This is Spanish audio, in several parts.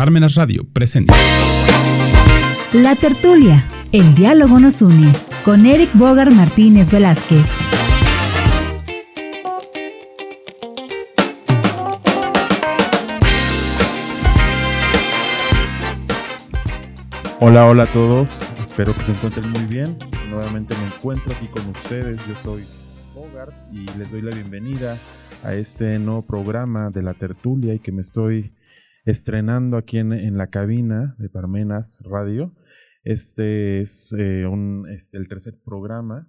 Parmenas Radio presenta. La tertulia, el diálogo nos une, con Eric Bogar Martínez Velázquez. Hola, hola a todos. Espero que se encuentren muy bien. Nuevamente me encuentro aquí con ustedes. Yo soy Bogart y les doy la bienvenida a este nuevo programa de la tertulia y que me estoy estrenando aquí en, la cabina de Parmenas Radio. Este es eh, este, el tercer programa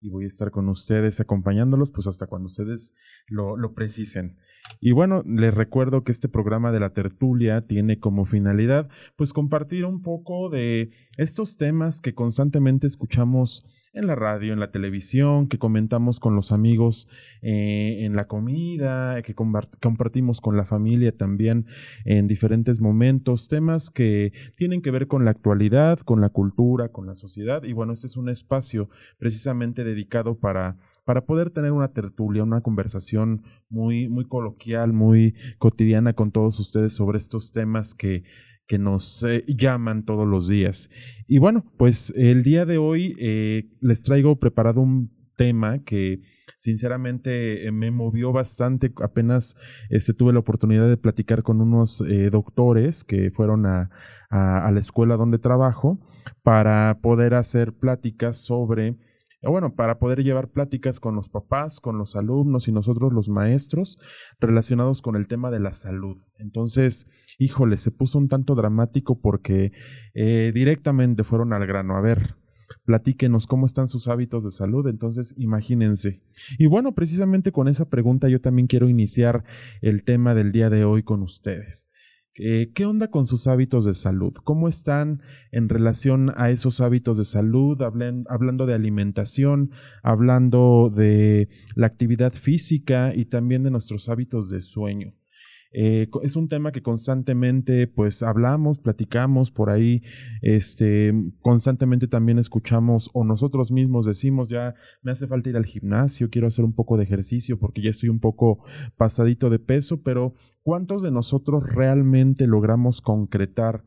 y voy a estar con ustedes acompañándolos pues hasta cuando ustedes lo, lo precisen. Y bueno, les recuerdo que este programa de la tertulia tiene como finalidad pues compartir un poco de estos temas que constantemente escuchamos en la radio, en la televisión, que comentamos con los amigos eh, en la comida, que compartimos con la familia también en diferentes momentos, temas que tienen que ver con la actualidad, con la cultura, con la sociedad. Y bueno, este es un espacio precisamente dedicado para para poder tener una tertulia, una conversación muy, muy coloquial, muy cotidiana con todos ustedes sobre estos temas que, que nos eh, llaman todos los días. Y bueno, pues el día de hoy eh, les traigo preparado un tema que sinceramente eh, me movió bastante. Apenas este, tuve la oportunidad de platicar con unos doctores que fueron a, a, la escuela donde trabajo para poder hacer pláticas sobre bueno, para poder llevar pláticas con los papás, con los alumnos y nosotros los maestros relacionados con el tema de la salud. Entonces, híjole, se puso un tanto dramático porque eh, directamente fueron al grano. A ver, platíquenos cómo están sus hábitos de salud. Entonces, imagínense. Y bueno, precisamente con esa pregunta yo también quiero iniciar el tema del día de hoy con ustedes. Eh, ¿Qué onda con sus hábitos de salud? ¿Cómo están en relación a esos hábitos de salud? hablando de alimentación, hablando de la actividad física y también de nuestros hábitos de sueño. Eh, es un tema que constantemente pues hablamos, platicamos por ahí, este, constantemente también escuchamos o nosotros mismos decimos ya me hace falta ir al gimnasio, quiero hacer un poco de ejercicio porque ya estoy un poco pasadito de peso, pero ¿cuántos de nosotros realmente logramos concretar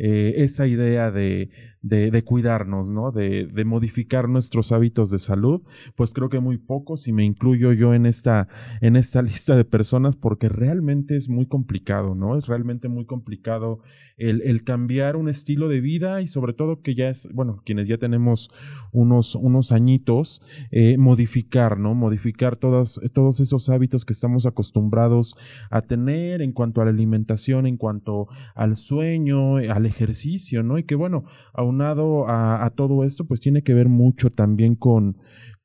eh, esa idea de, de, cuidarnos, ¿no? De, de, modificar nuestros hábitos de salud, pues creo que muy pocos y me incluyo yo en esta, en esta lista de personas porque realmente es muy complicado, ¿no? Es realmente muy complicado el, el, cambiar un estilo de vida y sobre todo que ya es, bueno, quienes ya tenemos unos, unos añitos, eh, modificar, ¿no? Modificar todos, todos esos hábitos que estamos acostumbrados a tener en cuanto a la alimentación, en cuanto al sueño, al ejercicio, ¿no? Y que bueno, a todo esto, pues tiene que ver mucho también con,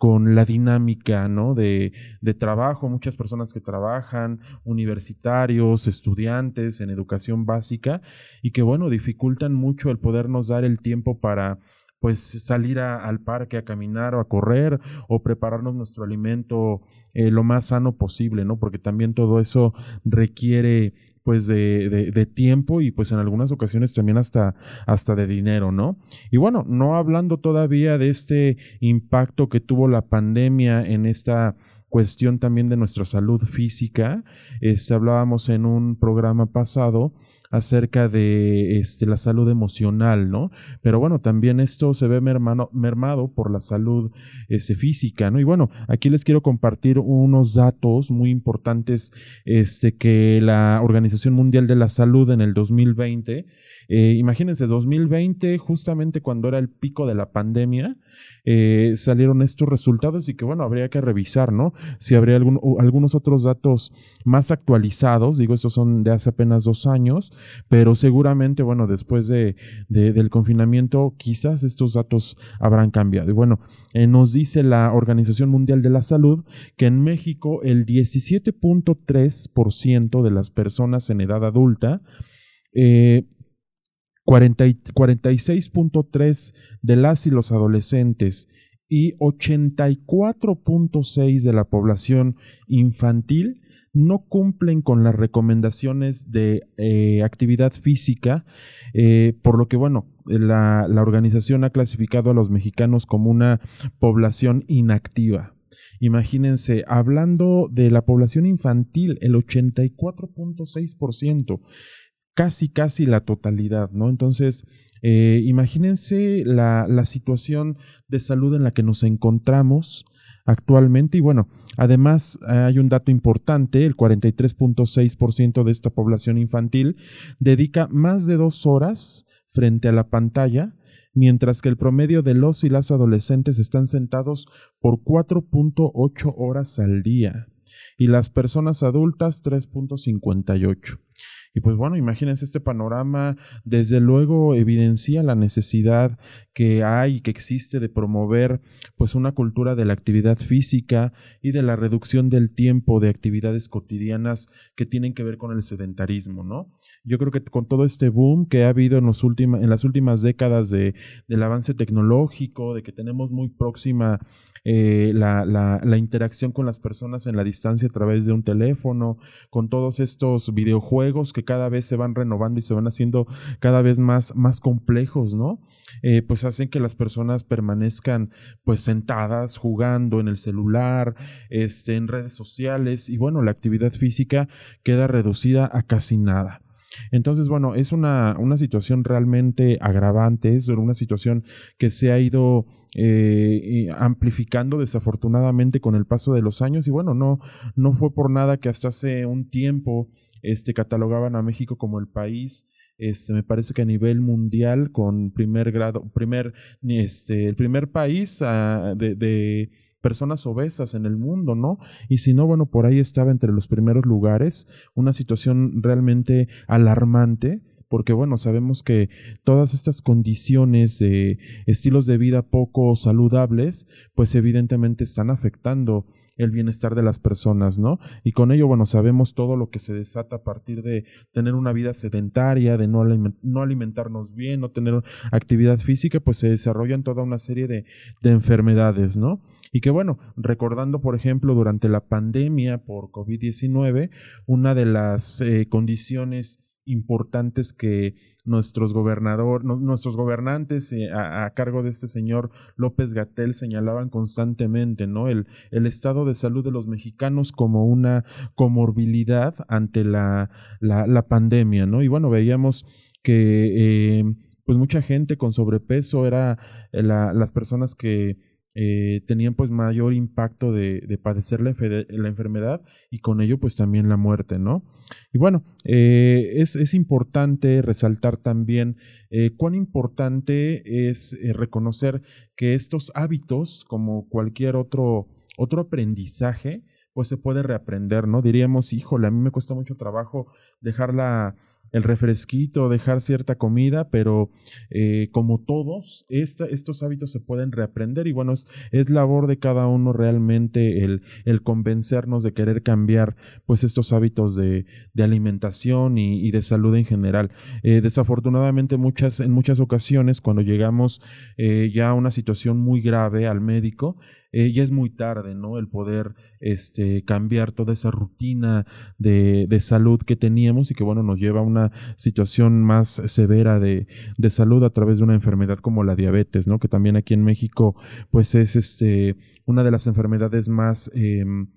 con la dinámica, ¿no? De, de, trabajo, muchas personas que trabajan, universitarios, estudiantes en educación básica, y que, bueno, dificultan mucho el podernos dar el tiempo para pues salir al parque a caminar o a correr o prepararnos nuestro alimento eh, lo más sano posible, ¿no? Porque también todo eso requiere pues de, de, tiempo y pues en algunas ocasiones también hasta, hasta de dinero, ¿no? Y bueno, no hablando todavía de este impacto que tuvo la pandemia en esta cuestión también de nuestra salud física. Este, hablábamos en un programa pasado acerca de este, la salud emocional, ¿no? Pero bueno, también esto se ve mermado por la salud este, física, ¿no? Y bueno, aquí les quiero compartir unos datos muy importantes este, que la Organización Mundial de la Salud en el 2020, eh, imagínense, 2020, justamente cuando era el pico de la pandemia, eh, salieron estos resultados y que bueno, habría que revisar, ¿no? Si habría algún, algunos otros datos más actualizados, digo, estos son de hace apenas dos años, pero seguramente, bueno, después de, del confinamiento, quizás estos datos habrán cambiado. Y bueno, eh, nos dice la Organización Mundial de la Salud que en México el 17.3% de las personas en edad adulta eh, 46.3 de las y los adolescentes y 84.6 de la población infantil no cumplen con las recomendaciones de eh, actividad física, eh, por lo que, bueno, la, la organización ha clasificado a los mexicanos como una población inactiva. Imagínense, hablando de la población infantil, el 84.6%, casi, casi la totalidad, ¿no? Entonces, eh, imagínense la, la situación de salud en la que nos encontramos actualmente. Y bueno, además hay un dato importante, el 43.6% de esta población infantil dedica más de dos horas frente a la pantalla, mientras que el promedio de los y las adolescentes están sentados por 4.8 horas al día y las personas adultas 3.58. Y pues bueno, imagínense este panorama, desde luego evidencia la necesidad que hay, que existe de promover pues una cultura de la actividad física y de la reducción del tiempo de actividades cotidianas que tienen que ver con el sedentarismo, ¿no? Yo creo que con todo este boom que ha habido en, los en las últimas décadas de, del avance tecnológico, de que tenemos muy próxima eh, la, la, la interacción con las personas en la distancia a través de un teléfono, con todos estos videojuegos que cada vez se van renovando y se van haciendo cada vez más, más complejos, ¿no? Eh, pues hacen que las personas permanezcan pues sentadas, jugando en el celular, este, en redes sociales y bueno, la actividad física queda reducida a casi nada. Entonces, bueno, es una, una situación realmente agravante, es una situación que se ha ido eh, amplificando desafortunadamente con el paso de los años y bueno, no, no fue por nada que hasta hace un tiempo este, catalogaban a México como el país, este, me parece que a nivel mundial, con primer grado, primer, este, el primer país ah, de, de personas obesas en el mundo, ¿no? Y si no, bueno, por ahí estaba entre los primeros lugares, una situación realmente alarmante porque bueno, sabemos que todas estas condiciones de estilos de vida poco saludables, pues evidentemente están afectando el bienestar de las personas, ¿no? Y con ello, bueno, sabemos todo lo que se desata a partir de tener una vida sedentaria, de no, no alimentarnos bien, no tener actividad física, pues se desarrollan toda una serie de, de enfermedades, ¿no? Y que bueno, recordando, por ejemplo, durante la pandemia por COVID-19, una de las eh, condiciones importantes que nuestros gobernador, nuestros gobernantes eh, a, cargo de este señor López Gatel señalaban constantemente, ¿no? El, el estado de salud de los mexicanos como una comorbilidad ante la, la, pandemia, ¿no? Y bueno, veíamos que eh, pues mucha gente con sobrepeso era la, las personas que eh, tenían pues mayor impacto de, de padecer la, la, enfermedad y con ello pues también la muerte, ¿no? Y bueno, eh, es, es, importante resaltar también eh, cuán importante es eh, reconocer que estos hábitos, como cualquier otro, otro aprendizaje, pues se puede reaprender, ¿no? Diríamos, híjole, a mí me cuesta mucho trabajo dejar la el refresquito, dejar cierta comida, pero eh, como todos, estos hábitos se pueden reaprender y bueno, es, labor de cada uno realmente el, convencernos de querer cambiar pues estos hábitos de, de alimentación y, de salud en general. Eh, desafortunadamente muchas, en muchas ocasiones cuando llegamos eh, ya a una situación muy grave al médico, eh, ya es muy tarde, ¿no? El poder este, cambiar toda esa rutina de, de, salud que teníamos y que, bueno, nos lleva a una situación más severa de, de, salud a través de una enfermedad como la diabetes, ¿no? Que también aquí en México, pues es este, una de las enfermedades más... Em,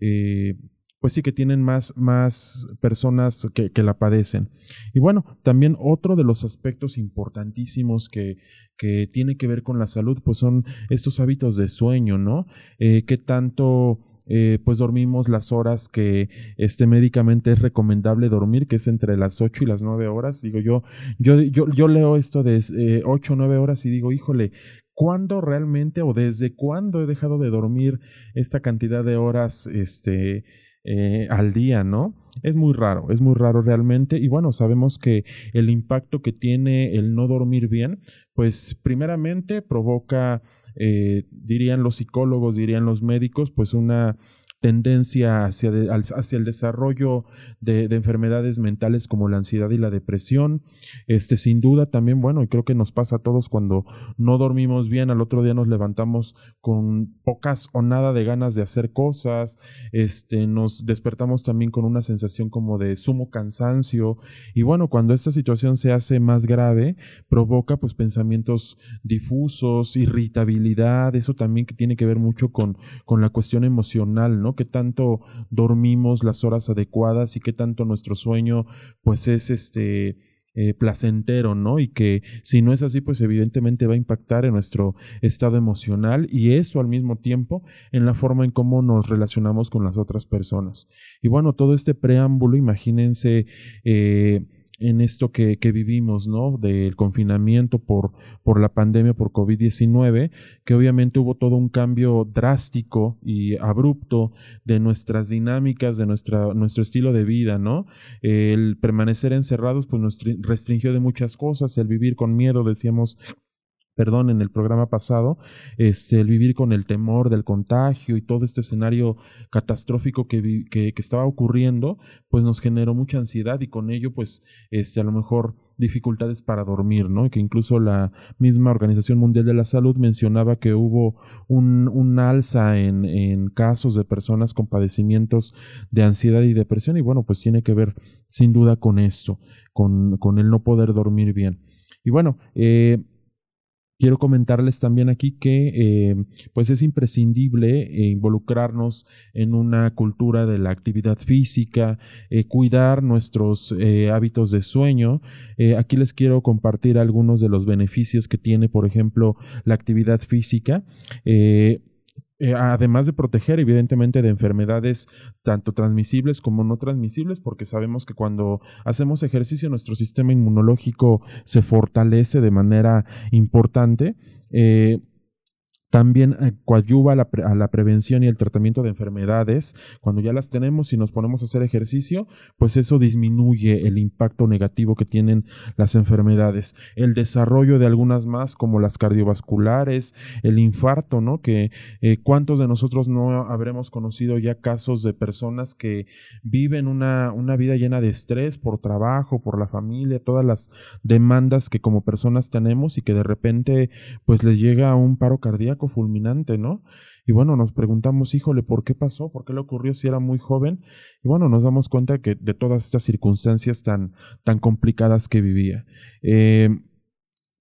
eh, pues sí que tienen más, más personas que, la padecen. Y bueno, también otro de los aspectos importantísimos que, tiene que ver con la salud, pues son estos hábitos de sueño, ¿no? Eh, ¿Qué tanto... Eh, pues dormimos las horas que este médicamente es recomendable dormir, que es entre las 8 y las 9 horas. Digo, yo, yo, yo, yo leo esto de eh, 8 o 9 horas y digo, híjole, ¿cuándo realmente o desde cuándo he dejado de dormir esta cantidad de horas este, eh, al día, ¿no? Es muy raro, es muy raro realmente. Y bueno, sabemos que el impacto que tiene el no dormir bien, pues primeramente provoca, eh, dirían los psicólogos, dirían los médicos, pues una tendencia hacia, hacia el desarrollo de, enfermedades mentales como la ansiedad y la depresión. Este, sin duda también, bueno, y creo que nos pasa a todos cuando no dormimos bien, al otro día nos levantamos con pocas o nada de ganas de hacer cosas, este, nos despertamos también con una sensación como de sumo cansancio y bueno, cuando esta situación se hace más grave, provoca pues pensamientos difusos, irritabilidad, eso también que tiene que ver mucho con, con la cuestión emocional, ¿no? Que tanto dormimos las horas adecuadas y qué tanto nuestro sueño, pues es este eh, placentero, ¿no? Y que si no es así, pues evidentemente va a impactar en nuestro estado emocional y eso al mismo tiempo en la forma en cómo nos relacionamos con las otras personas. Y bueno, todo este preámbulo, imagínense eh, en esto que, que, vivimos, ¿no? Del confinamiento por, por la pandemia, por COVID-19, que obviamente hubo todo un cambio drástico y abrupto de nuestras dinámicas, de nuestra, nuestro estilo de vida, ¿no? El permanecer encerrados, pues nos restringió de muchas cosas, el vivir con miedo, decíamos perdón, en el programa pasado, este, el vivir con el temor del contagio y todo este escenario catastrófico que, estaba ocurriendo, pues nos generó mucha ansiedad y con ello, pues, este, a lo mejor dificultades para dormir, ¿no? Y que incluso la misma Organización Mundial de la Salud mencionaba que hubo un, alza en, en casos de personas con padecimientos de ansiedad y depresión y bueno, pues tiene que ver sin duda con esto, con, con el no poder dormir bien. Y bueno, eh, quiero comentarles también aquí que eh, pues es imprescindible eh, involucrarnos en una cultura de la actividad física, eh, cuidar nuestros hábitos de sueño. aquí les quiero compartir algunos de los beneficios que tiene, por ejemplo, la actividad física. Eh, además de proteger evidentemente de enfermedades tanto transmisibles como no transmisibles, porque sabemos que cuando hacemos ejercicio nuestro sistema inmunológico se fortalece de manera importante. Eh, también eh, coadyuva a la, prevención y el tratamiento de enfermedades. Cuando ya las tenemos y nos ponemos a hacer ejercicio, pues eso disminuye el impacto negativo que tienen las enfermedades. El desarrollo de algunas más, como las cardiovasculares, el infarto, ¿no? Que eh, cuántos de nosotros no habremos conocido ya casos de personas que viven una, una vida llena de estrés por trabajo, por la familia, todas las demandas que como personas tenemos y que de repente pues les llega un paro cardíaco fulminante, ¿no? Y bueno, nos preguntamos, híjole, ¿por qué pasó? ¿Por qué le ocurrió si era muy joven? Y bueno, nos damos cuenta que de todas estas circunstancias tan, tan complicadas que vivía. Eh,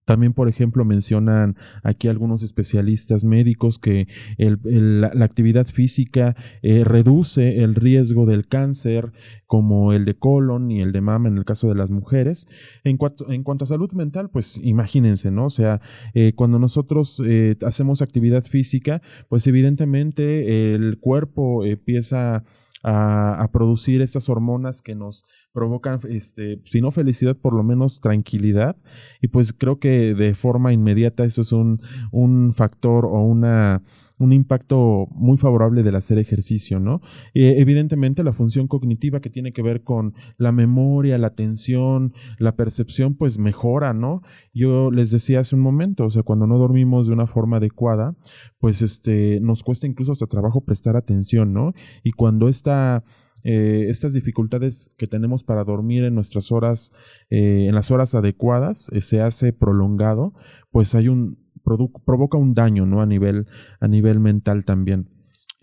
también, por ejemplo, mencionan aquí algunos especialistas médicos que la, actividad física eh, reduce el riesgo del cáncer, como el de colon y el de mama en el caso de las mujeres. En cuanto, a salud mental, pues imagínense, ¿no? O sea, eh, cuando nosotros eh, hacemos actividad física, pues evidentemente el cuerpo empieza a, producir estas hormonas que nos provocan, este, si no felicidad, por lo menos tranquilidad. Y pues creo que de forma inmediata eso es un, un factor o una un impacto muy favorable del hacer ejercicio, ¿no? evidentemente la función cognitiva que tiene que ver con la memoria, la atención, la percepción, pues mejora, ¿no? Yo les decía hace un momento, o sea, cuando no dormimos de una forma adecuada, pues este, nos cuesta incluso hasta trabajo prestar atención, ¿no? Y cuando esta eh, estas dificultades que tenemos para dormir en nuestras horas, eh, en las horas adecuadas, eh, se hace prolongado, pues hay un, provoca un daño, ¿no? A nivel, a nivel mental también.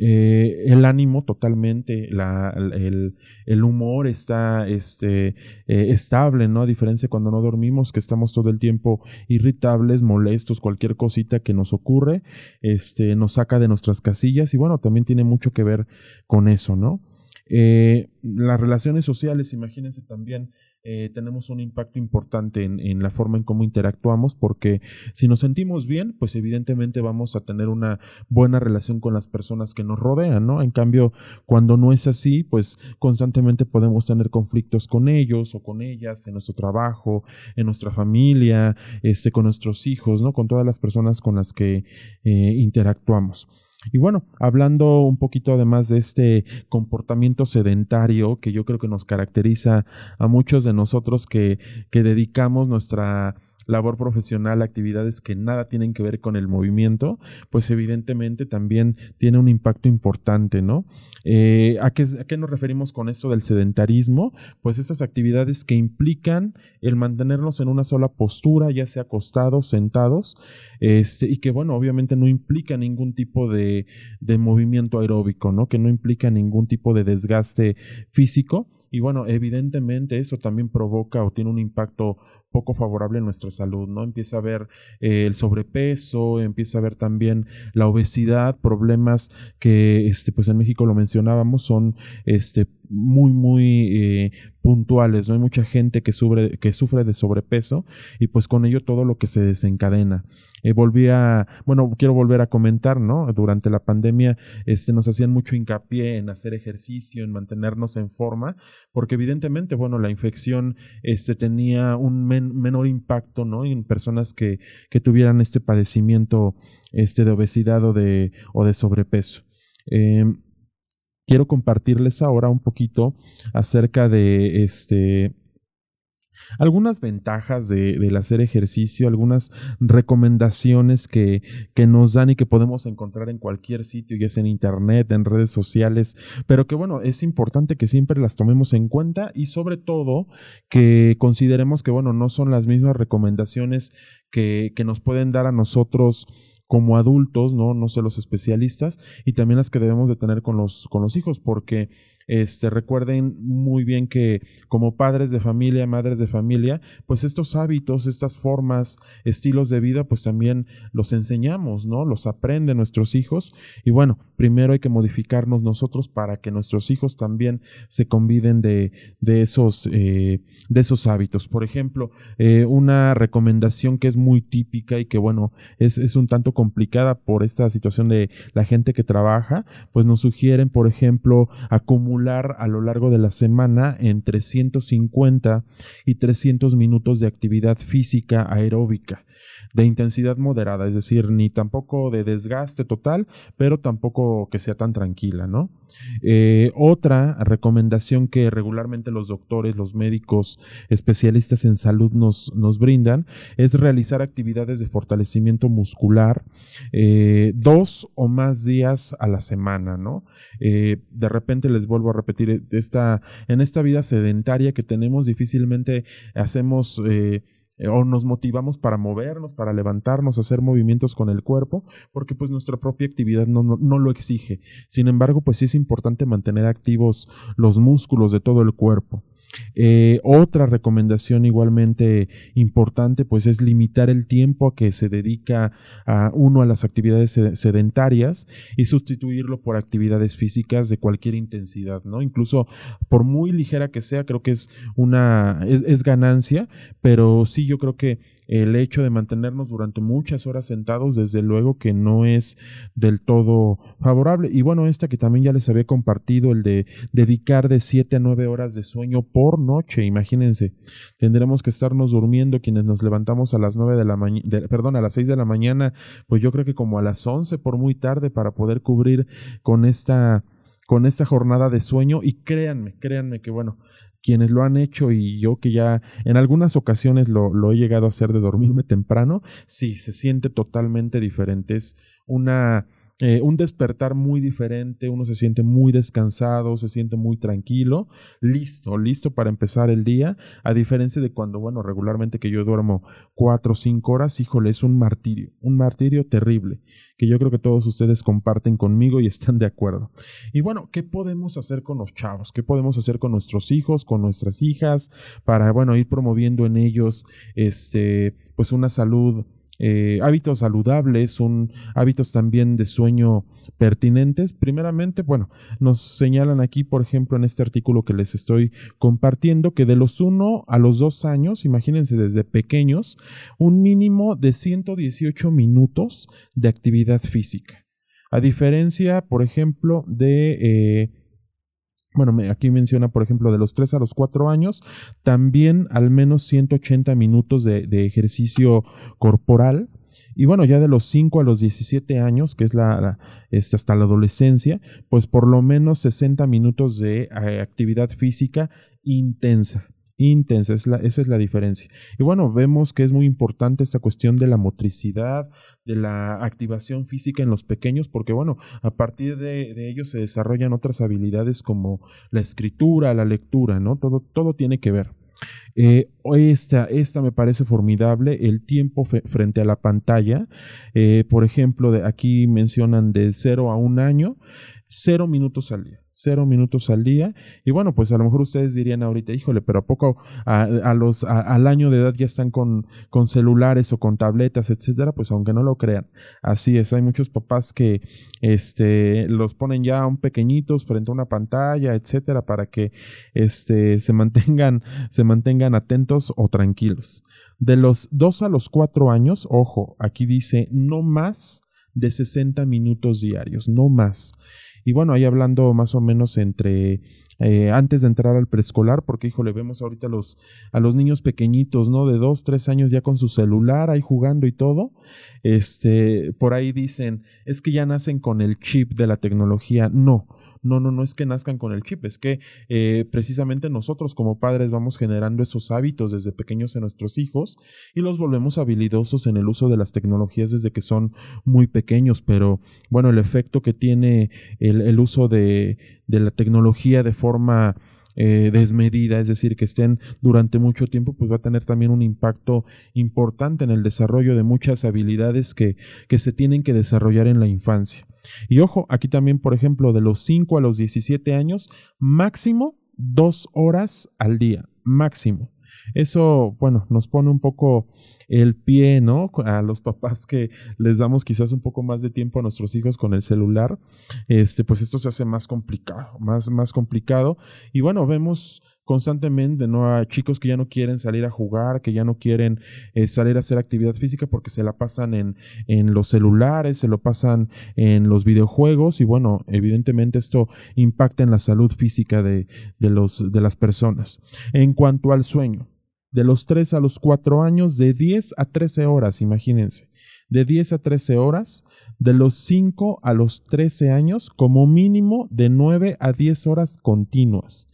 Eh, el ánimo totalmente, la, el, el, humor está este, estable, ¿no? A diferencia cuando no dormimos, que estamos todo el tiempo irritables, molestos, cualquier cosita que nos ocurre, este, nos saca de nuestras casillas y bueno, también tiene mucho que ver con eso, ¿no? Eh, las relaciones sociales, imagínense también eh, tenemos un impacto importante en, la forma en cómo interactuamos, porque si nos sentimos bien, pues evidentemente vamos a tener una buena relación con las personas que nos rodean, ¿no? En cambio, cuando no es así, pues constantemente podemos tener conflictos con ellos o con ellas, en nuestro trabajo, en nuestra familia, este, con nuestros hijos, ¿no? Con todas las personas con las que eh, interactuamos. Y bueno, hablando un poquito además de este comportamiento sedentario que yo creo que nos caracteriza a muchos de nosotros que, que dedicamos nuestra labor profesional, actividades que nada tienen que ver con el movimiento, pues evidentemente también tiene un impacto importante, ¿no? Eh, ¿a, qué, ¿A qué nos referimos con esto del sedentarismo? Pues estas actividades que implican el mantenernos en una sola postura, ya sea acostados, sentados, este, y que bueno, obviamente no implica ningún tipo de, de movimiento aeróbico, ¿no? Que no implica ningún tipo de desgaste físico. Y bueno, evidentemente eso también provoca o tiene un impacto poco favorable en nuestra salud, ¿no? Empieza a ver eh, el sobrepeso, empieza a ver también la obesidad, problemas que, este, pues en México lo mencionábamos, son, este, muy, muy eh, puntuales. ¿no? Hay mucha gente que sufre, que sufre de sobrepeso y pues con ello todo lo que se desencadena. Eh, volví a, bueno, quiero volver a comentar, ¿no? Durante la pandemia este, nos hacían mucho hincapié en hacer ejercicio, en mantenernos en forma, porque evidentemente, bueno, la infección este, tenía un menor impacto, ¿no? En personas que, que tuvieran este padecimiento este, de obesidad o de, o de sobrepeso. Eh, quiero compartirles ahora un poquito acerca de este algunas ventajas de, del hacer ejercicio, algunas recomendaciones que, que, nos dan y que podemos encontrar en cualquier sitio, ya sea en internet, en redes sociales, pero que bueno, es importante que siempre las tomemos en cuenta y sobre todo que consideremos que bueno, no son las mismas recomendaciones que, que nos pueden dar a nosotros como adultos, ¿no? No sé los especialistas, y también las que debemos de tener con los, con los hijos, porque este, recuerden muy bien que como padres de familia, madres de familia, pues estos hábitos, estas formas, estilos de vida, pues también los enseñamos, ¿no? Los aprenden nuestros hijos. Y bueno, primero hay que modificarnos nosotros para que nuestros hijos también se conviden de, de, esos, eh, de esos hábitos. Por ejemplo, eh, una recomendación que es muy típica y que bueno, es, es un tanto complicada por esta situación de la gente que trabaja, pues nos sugieren, por ejemplo, acumular a lo largo de la semana entre 150 y 300 minutos de actividad física aeróbica de intensidad moderada, es decir, ni tampoco de desgaste total, pero tampoco que sea tan tranquila, ¿no? Eh, otra recomendación que regularmente los doctores, los médicos, especialistas en salud nos, nos brindan es realizar actividades de fortalecimiento muscular eh, dos o más días a la semana, ¿no? Eh, de repente les vuelvo a repetir, esta, en esta vida sedentaria que tenemos difícilmente hacemos o nos motivamos para movernos, para levantarnos, hacer movimientos con el cuerpo, porque pues nuestra propia actividad no, no, lo exige. Sin embargo, pues sí es importante mantener activos los músculos de todo el cuerpo. Eh, otra recomendación igualmente importante pues es limitar el tiempo a que se dedica a uno a las actividades sedentarias y sustituirlo por actividades físicas de cualquier intensidad, ¿no? Incluso por muy ligera que sea, creo que es una es, es ganancia, pero sí yo creo que el hecho de mantenernos durante muchas horas sentados, desde luego que no es del todo favorable. Y bueno, esta que también ya les había compartido, el de dedicar de 7 a 9 horas de sueño por noche, imagínense. Tendremos que estarnos durmiendo quienes nos levantamos a las 9 de la mañana, perdón, a las 6 de la mañana, pues yo creo que como a las 11 por muy tarde para poder cubrir con esta con esta jornada de sueño y créanme, créanme que bueno, quienes lo han hecho y yo que ya en algunas ocasiones lo, lo, he llegado a hacer de dormirme temprano, sí, se siente totalmente diferente. Es una eh, un despertar muy diferente, uno se siente muy descansado, se siente muy tranquilo, listo, listo para empezar el día, a diferencia de cuando, bueno, regularmente que yo duermo cuatro o cinco horas, híjole, es un martirio, un martirio terrible, que yo creo que todos ustedes comparten conmigo y están de acuerdo. Y bueno, ¿qué podemos hacer con los chavos? ¿Qué podemos hacer con nuestros hijos, con nuestras hijas, para, bueno, ir promoviendo en ellos, este, pues una salud eh, hábitos saludables, hábitos también de sueño pertinentes. Primeramente, bueno, nos señalan aquí, por ejemplo, en este artículo que les estoy compartiendo, que de los 1 a los 2 años, imagínense desde pequeños, un mínimo de 118 minutos de actividad física. A diferencia, por ejemplo, de... Eh, bueno, aquí menciona, por ejemplo, de los 3 a los 4 años, también al menos 180 minutos de, ejercicio corporal. Y bueno, ya de los 5 a los 17 años, que es la, este, hasta la adolescencia, pues por lo menos 60 minutos de eh, actividad física intensa intensa, es la, esa es la diferencia. Y bueno, vemos que es muy importante esta cuestión de la motricidad, de la activación física en los pequeños, porque bueno, a partir de, de ellos se desarrollan otras habilidades como la escritura, la lectura, ¿no? Todo, todo tiene que ver. Eh, esta, esta me parece formidable, el tiempo frente a la pantalla. Eh, por ejemplo, de aquí mencionan de 0 a un año, cero minutos al día cero minutos al día. Y bueno, pues a lo mejor ustedes dirían ahorita, híjole, pero a poco a, los al año de edad ya están con, con celulares o con tabletas, etcétera, pues aunque no lo crean. Así es, hay muchos papás que este los ponen ya un pequeñitos frente a una pantalla, etcétera, para que este se mantengan, se mantengan atentos o tranquilos. De los dos a los cuatro años, ojo, aquí dice no más de 60 minutos diarios, no más. Y bueno, ahí hablando más o menos entre eh, antes de entrar al preescolar, porque híjole, vemos ahorita a los, a los niños pequeñitos, ¿no? De dos, tres años ya con su celular ahí jugando y todo. Este, por ahí dicen, es que ya nacen con el chip de la tecnología. No, no, no, no es que nazcan con el chip, es que eh, precisamente nosotros como padres vamos generando esos hábitos desde pequeños en nuestros hijos y los volvemos habilidosos en el uso de las tecnologías desde que son muy pequeños, pero bueno, el efecto que tiene el, uso de la tecnología de forma eh, desmedida, es decir, que estén durante mucho tiempo, pues va a tener también un impacto importante en el desarrollo de muchas habilidades que, que se tienen que desarrollar en la infancia. Y ojo, aquí también, por ejemplo, de los 5 a los 17 años, máximo dos horas al día, máximo. Eso, bueno, nos pone un poco el pie, ¿no? A los papás que les damos quizás un poco más de tiempo a nuestros hijos con el celular, este, pues esto se hace más complicado, más, más complicado. Y bueno, vemos constantemente, ¿no? A chicos que ya no quieren salir a jugar, que ya no quieren eh, salir a hacer actividad física porque se la pasan en, en los celulares, se lo pasan en los videojuegos y bueno, evidentemente esto impacta en la salud física de, de, los, de las personas. En cuanto al sueño, de los 3 a los 4 años, de 10 a 13 horas, imagínense. De 10 a 13 horas, de los 5 a los 13 años, como mínimo de 9 a 10 horas continuas.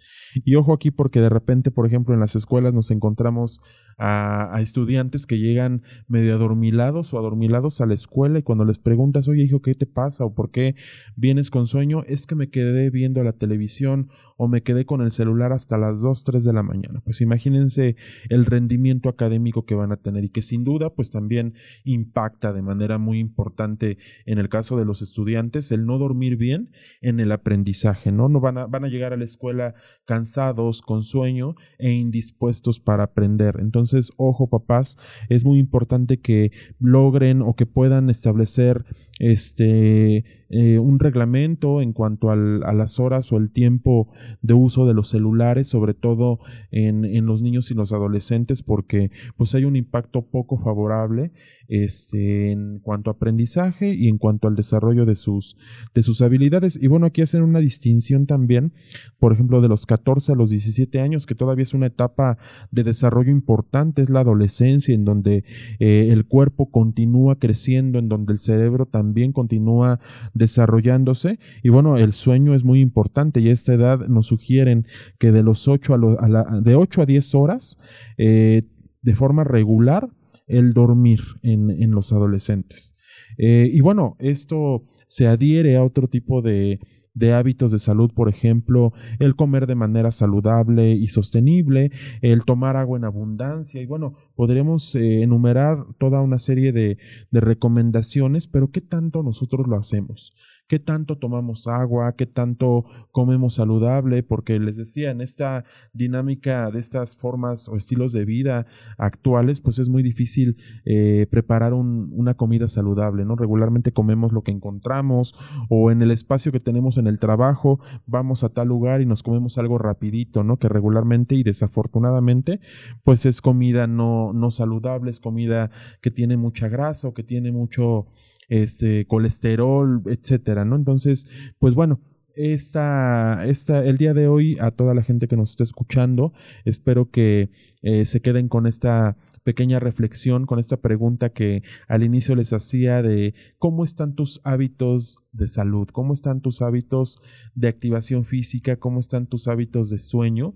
Y ojo aquí porque de repente, por ejemplo, en las escuelas nos encontramos a, estudiantes que llegan medio adormilados o adormilados a la escuela y cuando les preguntas, oye hijo, ¿qué te pasa? o por qué vienes con sueño, es que me quedé viendo la televisión o me quedé con el celular hasta las 2, 3 de la mañana. Pues imagínense el rendimiento académico que van a tener y que sin duda pues también impacta de manera muy importante en el caso de los estudiantes el no dormir bien en el aprendizaje, ¿no? No van a, van a llegar a la escuela cansados, con sueño e indispuestos para aprender. Entonces, entonces, ojo papás, es muy importante que logren o que puedan establecer este eh, un reglamento en cuanto a las horas o el tiempo de uso de los celulares, sobre todo en, en, los niños y los adolescentes, porque pues hay un impacto poco favorable este, en cuanto a aprendizaje y en cuanto al desarrollo de sus, de sus habilidades. Y bueno, aquí hacen una distinción también, por ejemplo, de los 14 a los 17 años, que todavía es una etapa de desarrollo importante, es la adolescencia, en donde eh, el cuerpo continúa creciendo, en donde el cerebro también continúa desarrollándose. Y bueno, el sueño es muy importante y a esta edad nos sugieren que de los 8 a, de 8 a 10 horas, eh, de forma regular, el dormir en, en los adolescentes. Eh, y bueno, esto se adhiere a otro tipo de, de hábitos de salud, por ejemplo, el comer de manera saludable y sostenible, el tomar agua en abundancia y bueno, podremos eh, enumerar toda una serie de, de recomendaciones, pero ¿qué tanto nosotros lo hacemos? Qué tanto tomamos agua, qué tanto comemos saludable, porque les decía, en esta dinámica de estas formas o estilos de vida actuales, pues es muy difícil eh, preparar una comida saludable, ¿no? Regularmente comemos lo que encontramos o en el espacio que tenemos en el trabajo, vamos a tal lugar y nos comemos algo rapidito, ¿no? Que regularmente y desafortunadamente, pues es comida no, no saludable, es comida que tiene mucha grasa o que tiene mucho este, colesterol, etcétera, ¿no? Entonces, pues bueno, esta, esta, el día de hoy a toda la gente que nos está escuchando, espero que eh, se queden con esta pequeña reflexión, con esta pregunta que al inicio les hacía de cómo están tus hábitos de salud, cómo están tus hábitos de activación física, cómo están tus hábitos de sueño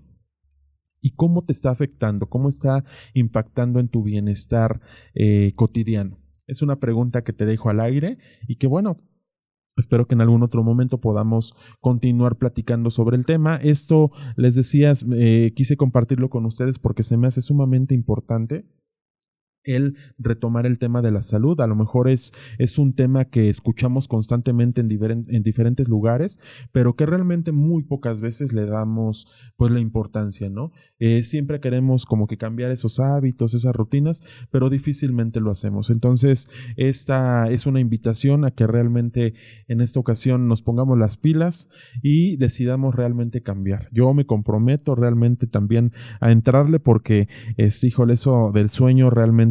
y cómo te está afectando, cómo está impactando en tu bienestar eh, cotidiano. Es una pregunta que te dejo al aire y que bueno, Espero que en algún otro momento podamos continuar platicando sobre el tema. Esto, les decía, eh, quise compartirlo con ustedes porque se me hace sumamente importante el retomar el tema de la salud. A lo mejor es, es un tema que escuchamos constantemente en, en, diferentes lugares, pero que realmente muy pocas veces le damos pues la importancia, ¿no? Eh, siempre queremos como que cambiar esos hábitos, esas rutinas, pero difícilmente lo hacemos. Entonces, esta es una invitación a que realmente en esta ocasión nos pongamos las pilas y decidamos realmente cambiar. Yo me comprometo realmente también a entrarle porque, es, híjole, eso del sueño realmente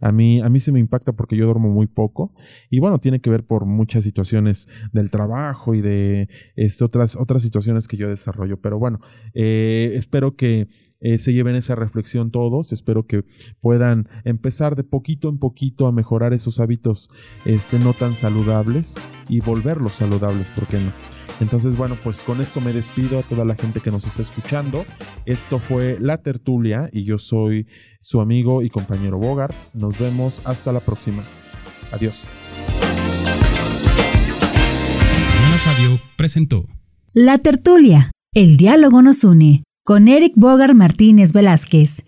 a mí, a mí se me impacta porque yo duermo muy poco y bueno, tiene que ver por muchas situaciones del trabajo y de este, otras, otras situaciones que yo desarrollo. Pero bueno, eh, espero que eh, se lleven esa reflexión todos. Espero que puedan empezar de poquito en poquito a mejorar esos hábitos este, no tan saludables y volverlos saludables, ¿por qué no? Entonces, bueno, pues con esto me despido a toda la gente que nos está escuchando. Esto fue La Tertulia y yo soy su amigo y compañero Bogart. Nos vemos hasta la próxima. Adiós. Radio presentó La Tertulia. El diálogo nos une con Eric Bogart Martínez Velázquez.